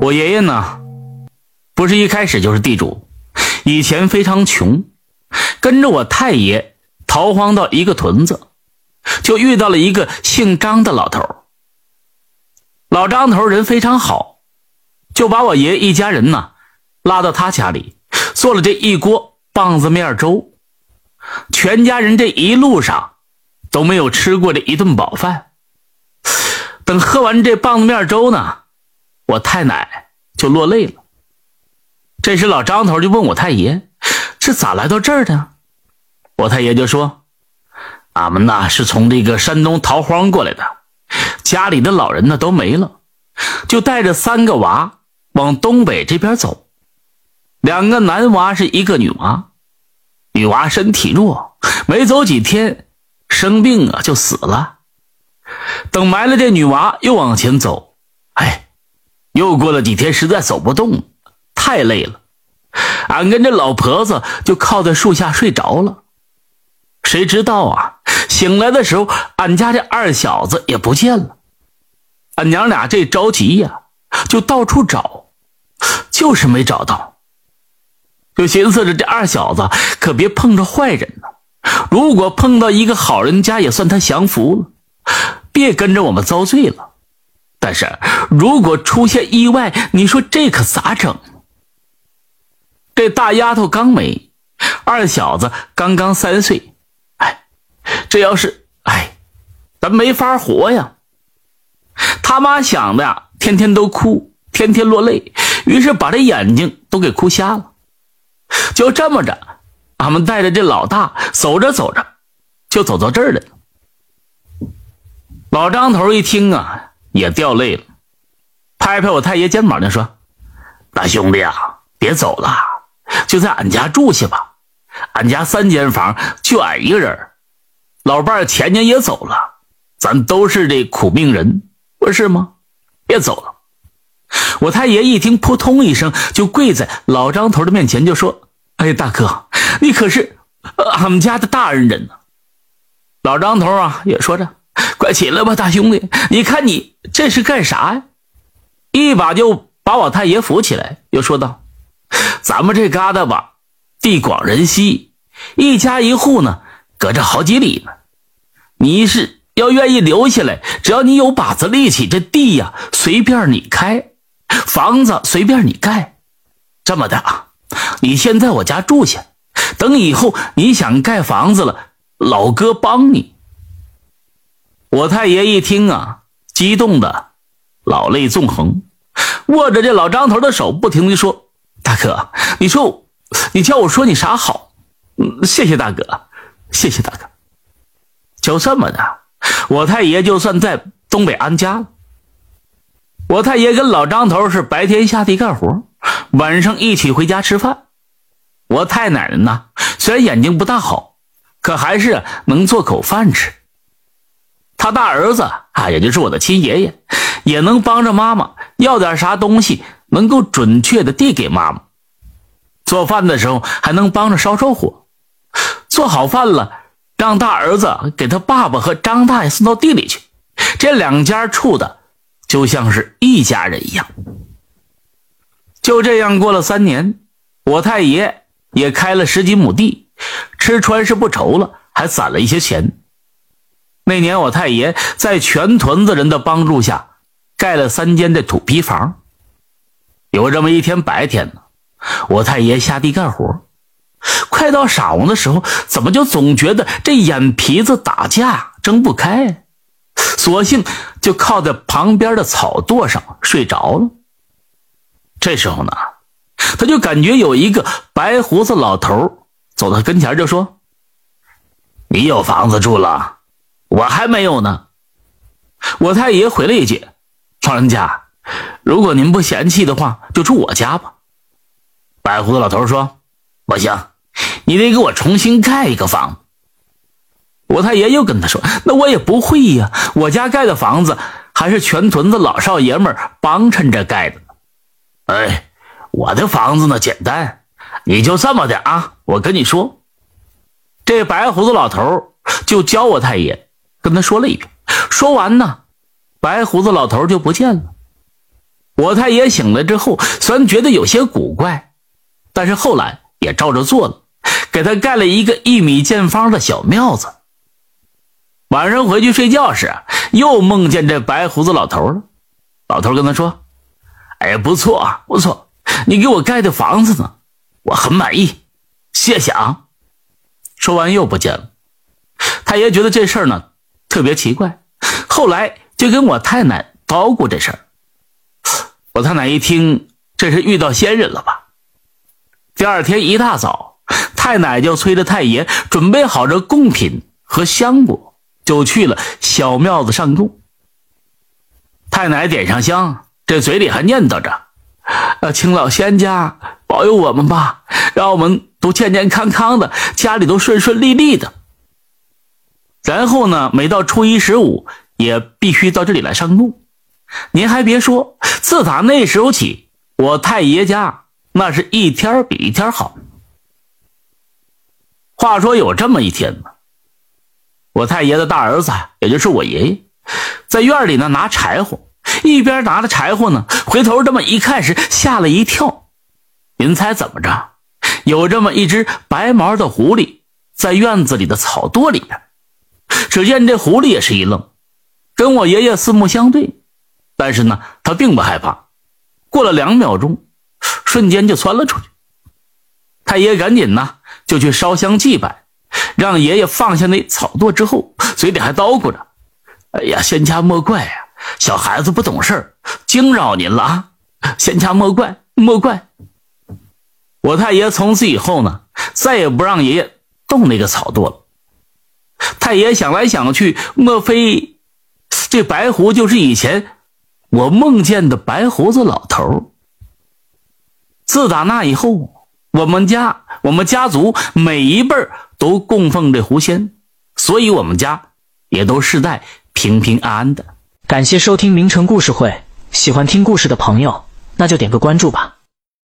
我爷爷呢，不是一开始就是地主，以前非常穷，跟着我太爷逃荒到一个屯子，就遇到了一个姓张的老头。老张头人非常好，就把我爷爷一家人呢拉到他家里，做了这一锅棒子面粥，全家人这一路上都没有吃过这一顿饱饭。等喝完这棒子面粥呢。我太奶就落泪了。这时，老张头就问我太爷：“这咋来到这儿的？”我太爷就说：“俺们呐是从这个山东逃荒过来的，家里的老人呢都没了，就带着三个娃往东北这边走。两个男娃是一个女娃，女娃身体弱，没走几天生病啊就死了。等埋了这女娃，又往前走，”又过了几天，实在走不动，太累了。俺跟这老婆子就靠在树下睡着了。谁知道啊，醒来的时候，俺家这二小子也不见了。俺娘俩这着急呀，就到处找，就是没找到。就寻思着这二小子可别碰着坏人呢。如果碰到一个好人家，也算他降福了，别跟着我们遭罪了。但是如果出现意外，你说这可咋整？这大丫头刚没，二小子刚刚三岁，哎，这要是哎，咱没法活呀。他妈想的呀，天天都哭，天天落泪，于是把这眼睛都给哭瞎了。就这么着，俺们带着这老大走着走着，就走到这儿了。老张头一听啊。也掉泪了，拍拍我太爷肩膀就说：“大兄弟啊，别走了，就在俺家住下吧。俺家三间房，就俺一个人。老伴前年也走了，咱都是这苦命人，不是吗？别走了。”我太爷一听，扑通一声就跪在老张头的面前，就说：“哎，大哥，你可是俺们家的大恩人呢。”老张头啊，也说着。快起来吧，大兄弟！你看你这是干啥呀？一把就把我太爷扶起来，又说道：“咱们这旮瘩吧，地广人稀，一家一户呢，隔着好几里呢。你是要愿意留下来，只要你有把子力气，这地呀随便你开，房子随便你盖。这么的啊，你先在我家住下，等以后你想盖房子了，老哥帮你。”我太爷一听啊，激动的老泪纵横，握着这老张头的手，不停的说：“大哥，你说，你叫我说你啥好？嗯，谢谢大哥，谢谢大哥。就这么的，我太爷就算在东北安家了。我太爷跟老张头是白天下地干活，晚上一起回家吃饭。我太奶奶呢，虽然眼睛不大好，可还是能做口饭吃。”他大儿子啊，也就是我的亲爷爷，也能帮着妈妈要点啥东西，能够准确的递给妈妈。做饭的时候还能帮着烧烧火。做好饭了，让大儿子给他爸爸和张大爷送到地里去。这两家处的就像是一家人一样。就这样过了三年，我太爷也开了十几亩地，吃穿是不愁了，还攒了一些钱。那年，我太爷在全屯子人的帮助下，盖了三间的土坯房。有这么一天白天呢，我太爷下地干活，快到晌午的时候，怎么就总觉得这眼皮子打架睁不开，索性就靠在旁边的草垛上睡着了。这时候呢，他就感觉有一个白胡子老头走到跟前，就说：“你有房子住了。”我还没有呢，我太爷回了一句：“老人家，如果您不嫌弃的话，就住我家吧。”白胡子老头说：“不行，你得给我重新盖一个房。”我太爷又跟他说：“那我也不会呀，我家盖的房子还是全屯子老少爷们帮衬着盖的。”哎，我的房子呢简单，你就这么的啊！我跟你说，这白胡子老头就教我太爷。跟他说了一遍，说完呢，白胡子老头就不见了。我太爷醒来之后，虽然觉得有些古怪，但是后来也照着做了，给他盖了一个一米见方的小庙子。晚上回去睡觉时，又梦见这白胡子老头了。老头跟他说：“哎，不错，不错，你给我盖的房子呢，我很满意，谢谢啊。”说完又不见了。太爷觉得这事儿呢特别奇怪，后来就跟我太奶叨咕这事儿。我太奶一听，这是遇到仙人了吧？第二天一大早，太奶就催着太爷准备好这贡品和香果，就去了小庙子上供。太奶点上香，这嘴里还念叨着：“呃，请老仙家保佑我们吧，让我们都健健康康的，家里都顺顺利利的。”然后呢，每到初一十五，也必须到这里来上供。您还别说，自打那时候起，我太爷家那是一天比一天好。话说有这么一天呢，我太爷的大儿子，也就是我爷爷，在院里呢拿柴火，一边拿着柴火呢，回头这么一看时，吓了一跳。您猜怎么着？有这么一只白毛的狐狸在院子里的草垛里边。只见这狐狸也是一愣，跟我爷爷四目相对，但是呢，他并不害怕。过了两秒钟，瞬间就窜了出去。太爷赶紧呢就去烧香祭拜，让爷爷放下那草垛之后，嘴里还叨咕着：“哎呀，仙家莫怪呀，小孩子不懂事惊扰您了啊，仙家莫怪莫怪。”我太爷从此以后呢，再也不让爷爷动那个草垛了。太爷想来想去，莫非这白狐就是以前我梦见的白胡子老头？自打那以后，我们家我们家族每一辈都供奉这狐仙，所以我们家也都世代平平安安的。感谢收听名城故事会，喜欢听故事的朋友，那就点个关注吧。